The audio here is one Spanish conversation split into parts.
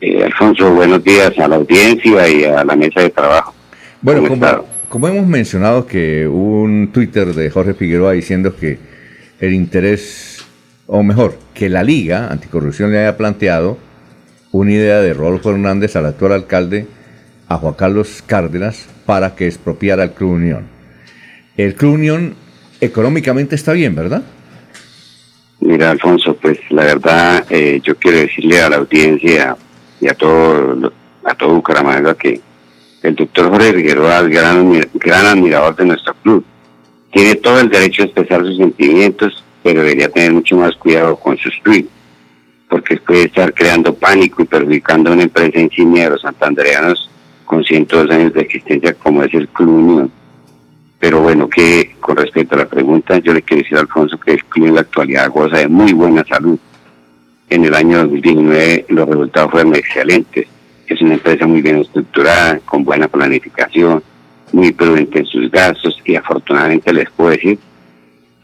Eh, Alfonso, buenos días a la audiencia y a la mesa de trabajo. Bueno, como, hemos mencionado que hubo un Twitter de Jorge Figueroa diciendo que el interés, o mejor, que la Liga Anticorrupción le haya planteado una idea de Rodolfo Hernández al actual alcalde, a Juan Carlos Cárdenas, para que expropiara el Club Unión. El Club Unión económicamente está bien, ¿verdad? Mira, Alfonso, pues la verdad, eh, yo quiero decirle a la audiencia y a todo, a todo Bucaramanga que el doctor Jorge Figueroa gran, gran admirador de nuestro club. Tiene todo el derecho a expresar sus sentimientos, pero debería tener mucho más cuidado con sus tweets, porque puede estar creando pánico y perjudicando a una empresa insignia de los santandreanos con 102 años de existencia como es el Club Unión. Pero bueno, que con respecto a la pregunta, yo le quiero decir a Alfonso que el club en la actualidad goza de muy buena salud. En el año 2019 los resultados fueron excelentes. Es una empresa muy bien estructurada, con buena planificación, muy prudente en sus gastos y afortunadamente les puedo decir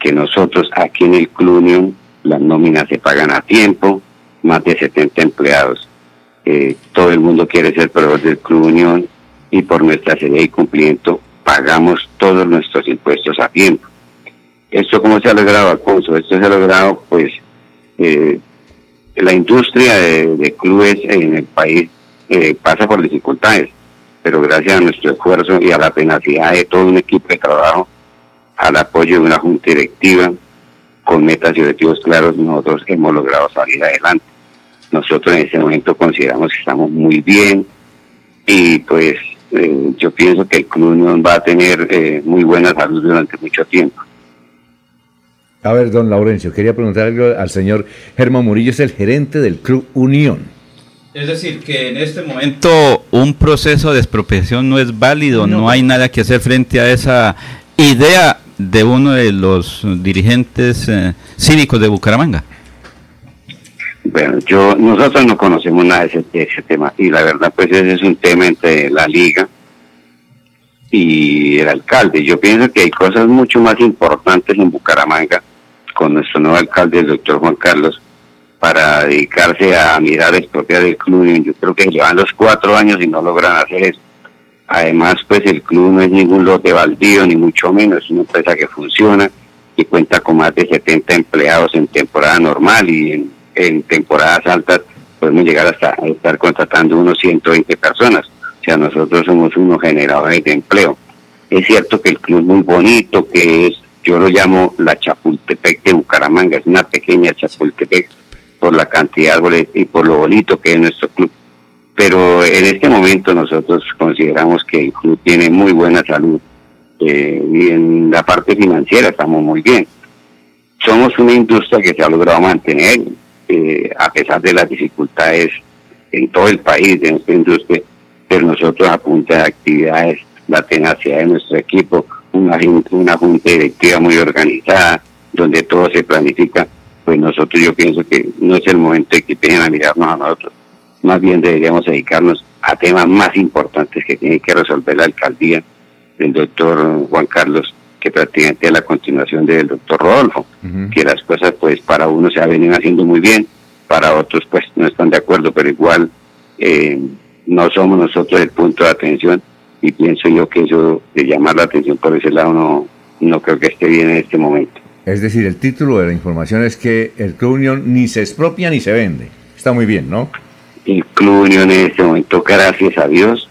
que nosotros aquí en el Club Unión las nóminas se pagan a tiempo, más de 70 empleados. Eh, todo el mundo quiere ser proveedor del Club Unión y por nuestra serie y cumplimiento pagamos todos nuestros impuestos a tiempo. ¿Esto cómo se ha logrado, Alfonso? Esto se ha logrado, pues, eh, la industria de, clubes en el país eh, pasa por dificultades, pero gracias a nuestro esfuerzo y a la tenacidad de todo un equipo de trabajo, al apoyo de una junta directiva, con metas y objetivos claros, nosotros hemos logrado salir adelante. Nosotros en este momento consideramos que estamos muy bien y pues eh, yo pienso que el Club Unión va a tener eh, muy buena salud durante mucho tiempo. A ver, don Laurencio, quería preguntar algo al señor Germán Murillo, es el gerente del Club Unión. Es decir, que en este momento un proceso de expropiación no es válido, no, hay nada que hacer frente a esa idea de uno de los dirigentes eh, cívicos de Bucaramanga. Bueno, yo nosotros no conocemos nada de ese, tema y la verdad pues ese es un tema entre la liga y el alcalde. Yo pienso que hay cosas mucho más importantes en Bucaramanga con nuestro nuevo alcalde, el doctor Juan Carlos, para dedicarse a mirar la propia del club. Yo creo que llevan los cuatro años y no logran hacer eso. Además, pues el club no es ningún lote baldío, ni mucho menos, es una empresa que funciona y cuenta con más de 70 empleados en temporada normal y en temporadas altas podemos llegar hasta estar contratando unos 120 personas. Sea, nosotros somos unos generadores de empleo. Es cierto que el club es muy bonito, que es, yo lo llamo la Chapultepec de Bucaramanga, es una pequeña Chapultepec por la cantidad de árboles y por lo bonito que es nuestro club. Pero en este momento nosotros consideramos que el club tiene muy buena salud eh, y en la parte financiera estamos muy bien. Somos una industria que se ha logrado mantener, eh, a pesar de las dificultades en todo el país de nuestra industria, pero nosotros a punta de actividades, la tenacidad de nuestro equipo, una, una junta directiva muy organizada, donde todo se planifica, pues nosotros yo pienso que no es el momento de que empiecen a mirarnos a nosotros, más bien deberíamos dedicarnos a temas más importantes que tiene que resolver la alcaldía del doctor Juan Carlos que prácticamente es la continuación del doctor Rodolfo, que las cosas pues para unos se venido haciendo muy bien, para otros pues no están de acuerdo, pero igual eh, no somos nosotros el punto de atención y pienso yo que eso de llamar la atención por ese lado no, no creo que esté bien en este momento. Es decir, el título de la información es que el Club Unión ni se expropia ni se vende. Está muy bien, ¿no? El Club Unión en este momento, gracias a Dios,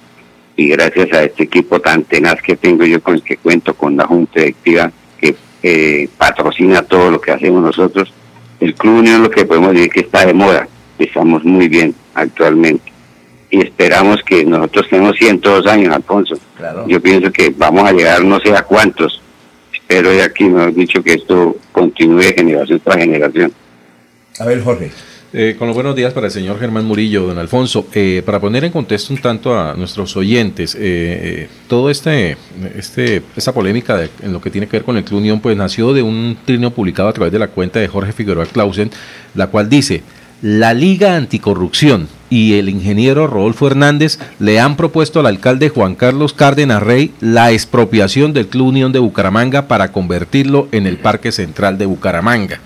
y gracias a este equipo tan tenaz que tengo yo con el que cuento con la Junta Directiva que eh, patrocina todo lo que hacemos nosotros, el Club Unión lo que podemos decir que está de moda, estamos muy bien actualmente y esperamos que nosotros tenemos 102 años, Alfonso. Yo pienso que vamos a llegar no sé a cuántos, espero de aquí me han dicho que esto continúe de generación tras generación. A ver, Jorge. Eh, con los buenos días para el señor Germán Murillo, don Alfonso. Eh, para poner en contexto un tanto a nuestros oyentes, eh, todo este, este, esta polémica en lo que tiene que ver con el Club Unión, pues nació de un trino publicado a través de la cuenta de Jorge Figueroa Clausen, la cual dice, la Liga Anticorrupción y el ingeniero Rodolfo Hernández le han propuesto al alcalde Juan Carlos Cárdenas Rey la expropiación del Club Unión de Bucaramanga para convertirlo en el Parque Central de Bucaramanga.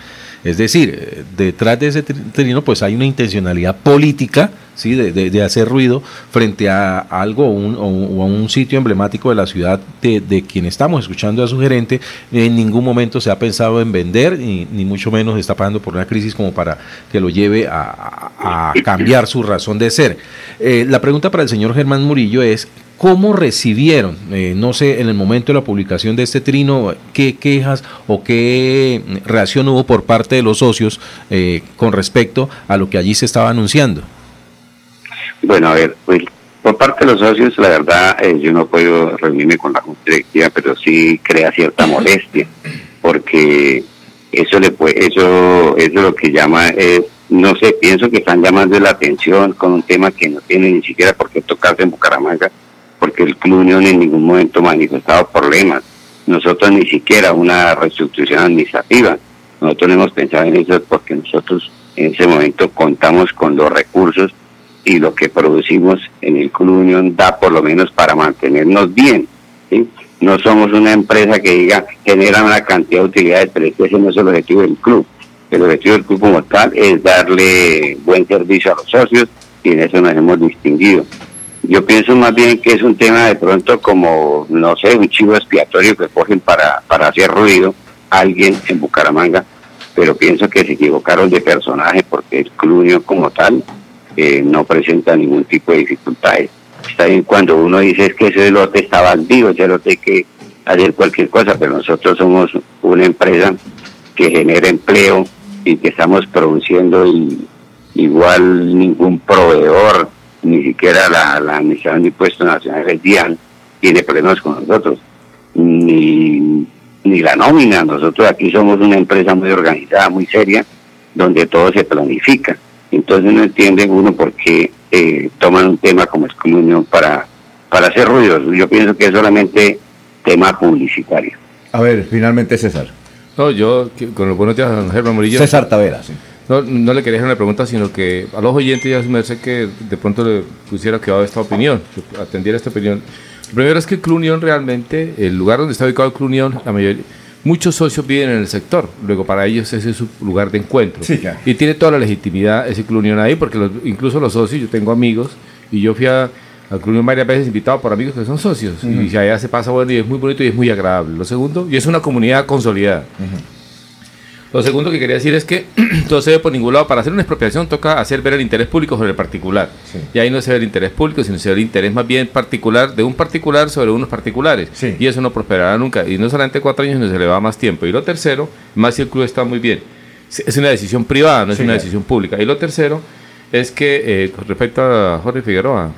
Es decir, eh, detrás de ese trino pues hay una intencionalidad política ¿sí? de, hacer ruido frente a algo o, a un sitio emblemático de la ciudad de, quien estamos escuchando a su gerente. En ningún momento se ha pensado en vender, ni, ni mucho menos está pasando por una crisis como para que lo lleve a, cambiar su razón de ser. Eh, la pregunta para el señor Germán Murillo es, ¿Cómo recibieron, eh, no sé, en el momento de la publicación de este trino, qué quejas o qué reacción hubo por parte de los socios eh, con respecto a lo que allí se estaba anunciando? Bueno, a ver, pues por parte de los socios, la verdad, eh, yo no puedo reunirme con la junta directiva, pero sí crea cierta molestia, porque eso le puede, eso, es lo que llama, no sé, pienso que están llamando la atención con un tema que no tiene ni siquiera por qué tocarse en Bucaramanga porque el Club Unión en ningún momento ha manifestado problemas. Nosotros ni siquiera una reestructuración administrativa. Nosotros no hemos pensado en eso porque nosotros en ese momento contamos con los recursos y lo que producimos en el Club Unión da por lo menos para mantenernos bien. No somos una empresa que diga genera una cantidad de utilidades, pero ese no es el objetivo del club. El objetivo del club como tal es darle buen servicio a los socios y en eso nos hemos distinguido. Yo pienso más bien que es un tema de pronto como, no sé, un chivo expiatorio que cogen para, para hacer ruido a alguien en Bucaramanga, pero pienso que se equivocaron de personaje porque el club como tal eh, no presenta ningún tipo de dificultades. Está bien cuando uno dice es que ese lote está bandido, ese lote hay que hacer cualquier cosa, pero nosotros somos una empresa que genera empleo y que estamos produciendo igual ningún proveedor ni siquiera la, la Administración de Impuestos Nacionales DIAN tiene problemas con nosotros, ni, ni la nómina. Nosotros aquí somos una empresa muy organizada, muy seria, donde todo se planifica. Entonces no entiende uno por qué eh, toman un tema como es comunión para, para hacer ruidos. Yo pienso que es solamente tema publicitario. A ver, finalmente César. No, yo, con los buenos días, don Germán Murillo. César Tavera, sí. No, no le quería hacer una pregunta, sino que a los oyentes ya me sé que de pronto le pusiera que esta opinión, atendiera esta opinión. Lo primero es que Club Unión realmente, el lugar donde está ubicado Club Unión, la mayoría, muchos socios viven en el sector. Luego para ellos ese es su lugar de encuentro. Y tiene toda la legitimidad ese Club Unión ahí, porque incluso los socios, yo tengo amigos, y yo fui a, al Club Unión varias veces invitado por amigos que son socios. Y allá se pasa bueno y es muy bonito y es muy agradable. Lo segundo, y es una comunidad consolidada. Lo segundo que quería decir es que todo se ve por ningún lado. Para hacer una expropiación toca hacer ver el interés público sobre el particular. Y ahí no se ve el interés público, sino se ve el interés más bien particular de un particular sobre unos particulares. Y eso no prosperará nunca. Y no solamente cuatro años, sino se le va más tiempo. Y lo tercero, más si el club está muy bien. Es una decisión privada, no es una decisión pública. Y lo tercero es que, eh, con respecto a Jorge Figueroa,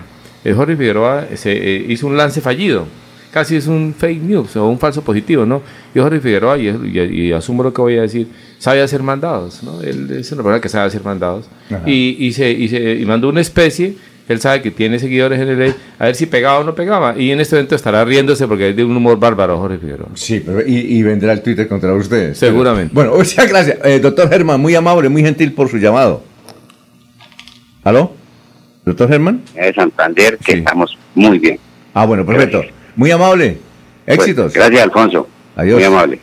el Jorge Figueroa se, eh, hizo un lance fallido casi es un fake news o un falso positivo, ¿no? Yo Jorge Figueroa, y, asumo lo que voy a decir, sabe hacer mandados, ¿no? Él es una persona que sabe hacer mandados. Y, y, se, y, se, y mandó una especie, él sabe que tiene seguidores en el ley, a ver si pegaba o no pegaba. Y en este evento estará riéndose porque es de un humor bárbaro Jorge Figueroa. Sí, pero y, vendrá el Twitter contra ustedes. Seguramente. bueno, muchas gracias. Eh, doctor Germán, muy amable, muy gentil por su llamado. ¿Aló? ¿Doctor Germán? De Santander, que estamos muy bien. Ah, bueno, perfecto. Muy amable. Éxitos. gracias, Alfonso. Adiós. Muy amable.